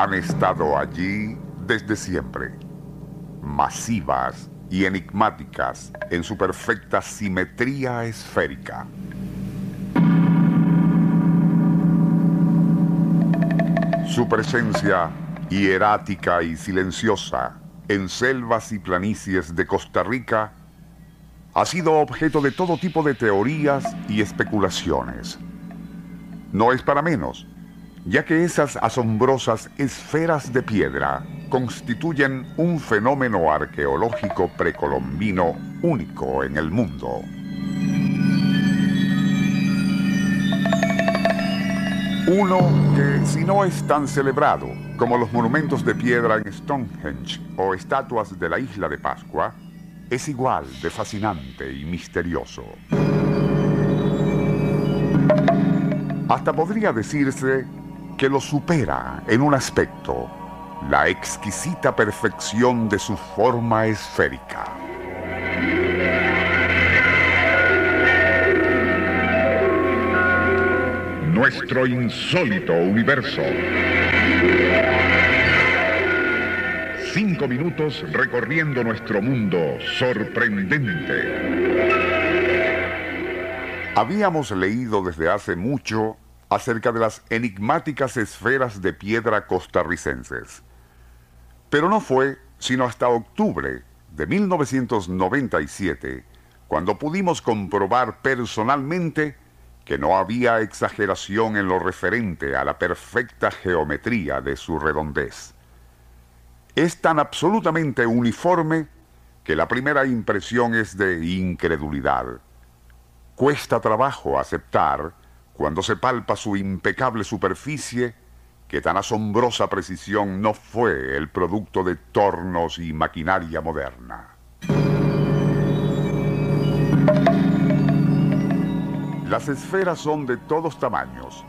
Han estado allí desde siempre, masivas y enigmáticas en su perfecta simetría esférica. Su presencia hierática y silenciosa en selvas y planicies de Costa Rica ha sido objeto de todo tipo de teorías y especulaciones. No es para menos, ya que esas asombrosas esferas de piedra constituyen un fenómeno arqueológico precolombino único en el mundo. Uno que, si no es tan celebrado como los monumentos de piedra en Stonehenge o estatuas de la isla de Pascua, es igual de fascinante y misterioso. Hasta podría decirse que lo supera en un aspecto, la exquisita perfección de su forma esférica. Nuestro insólito universo. Cinco minutos recorriendo nuestro mundo sorprendente. Habíamos leído desde hace mucho acerca de las enigmáticas esferas de piedra costarricenses. Pero no fue sino hasta octubre de 1997 cuando pudimos comprobar personalmente que no había exageración en lo referente a la perfecta geometría de su redondez. Es tan absolutamente uniforme que la primera impresión es de incredulidad. Cuesta trabajo aceptar cuando se palpa su impecable superficie, que tan asombrosa precisión no fue el producto de tornos y maquinaria moderna. Las esferas son de todos tamaños,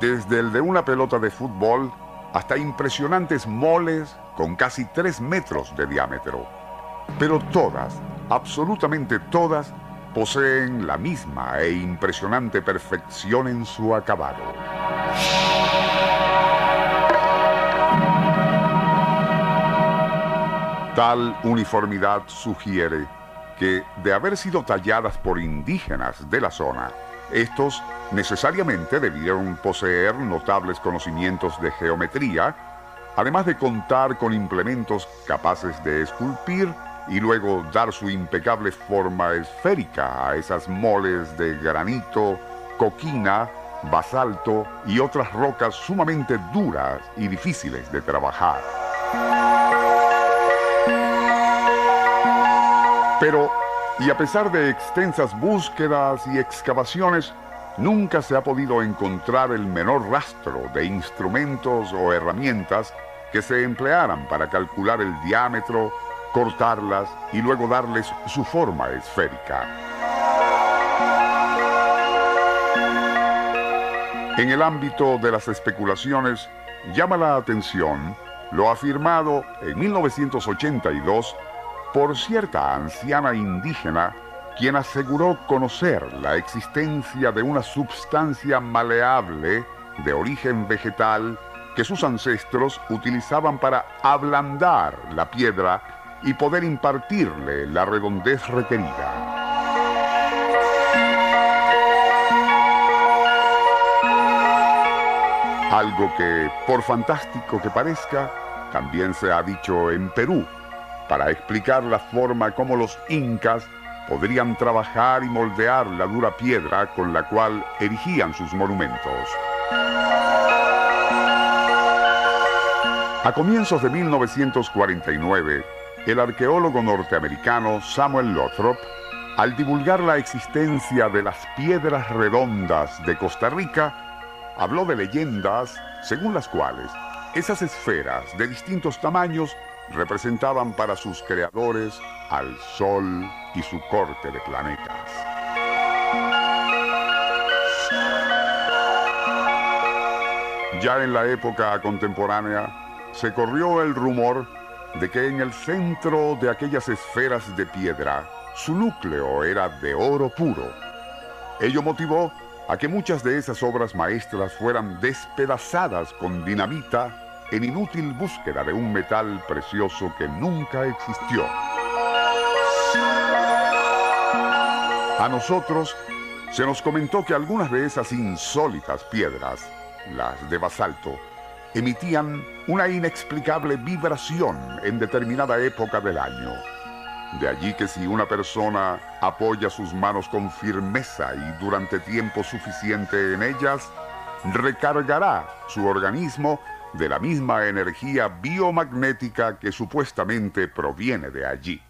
desde el de una pelota de fútbol hasta impresionantes moles con casi 3 metros de diámetro. Pero todas, absolutamente todas, poseen la misma e impresionante perfección en su acabado. Tal uniformidad sugiere que, de haber sido talladas por indígenas de la zona, estos necesariamente debieron poseer notables conocimientos de geometría, además de contar con implementos capaces de esculpir y luego dar su impecable forma esférica a esas moles de granito, coquina, basalto y otras rocas sumamente duras y difíciles de trabajar. Pero, y a pesar de extensas búsquedas y excavaciones, nunca se ha podido encontrar el menor rastro de instrumentos o herramientas que se emplearan para calcular el diámetro, cortarlas y luego darles su forma esférica. En el ámbito de las especulaciones, llama la atención lo afirmado en 1982 por cierta anciana indígena quien aseguró conocer la existencia de una substancia maleable de origen vegetal que sus ancestros utilizaban para ablandar la piedra y poder impartirle la redondez requerida. Algo que, por fantástico que parezca, también se ha dicho en Perú, para explicar la forma como los incas podrían trabajar y moldear la dura piedra con la cual erigían sus monumentos. A comienzos de 1949, el arqueólogo norteamericano Samuel Lothrop al divulgar la existencia de las piedras redondas de Costa Rica, habló de leyendas según las cuales esas esferas de distintos tamaños representaban para sus creadores al Sol y su corte de planetas. Ya en la época contemporánea se corrió el rumor de que en el centro de aquellas esferas de piedra su núcleo era de oro puro. Ello motivó a que muchas de esas obras maestras fueran despedazadas con dinamita en inútil búsqueda de un metal precioso que nunca existió. A nosotros se nos comentó que algunas de esas insólitas piedras, las de basalto, emitían una inexplicable vibración en determinada época del año de allí que si una persona apoya sus manos con firmeza y durante tiempo suficiente en ellas, recargará su organismo de la misma energía biomagnética que supuestamente proviene de allí.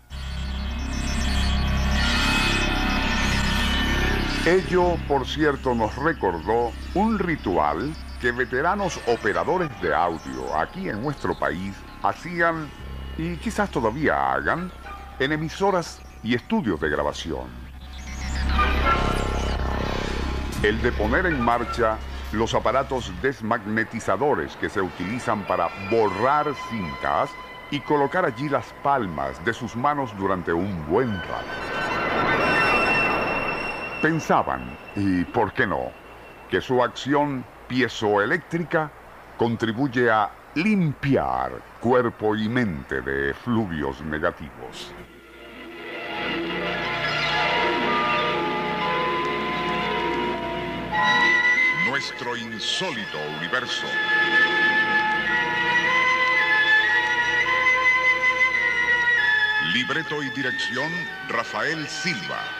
Ello, por cierto, nos recordó un ritual que veteranos operadores de audio aquí en nuestro país hacían y quizás todavía hagan en emisoras y estudios de grabación. El de poner en marcha los aparatos desmagnetizadores que se utilizan para borrar cintas y colocar allí las palmas de sus manos durante un buen rato. Pensaban, y por qué no, que su acción piezoeléctrica contribuye a limpiar cuerpo y mente de fluvios negativos. Nuestro insólito universo. Libreto y dirección Rafael Silva.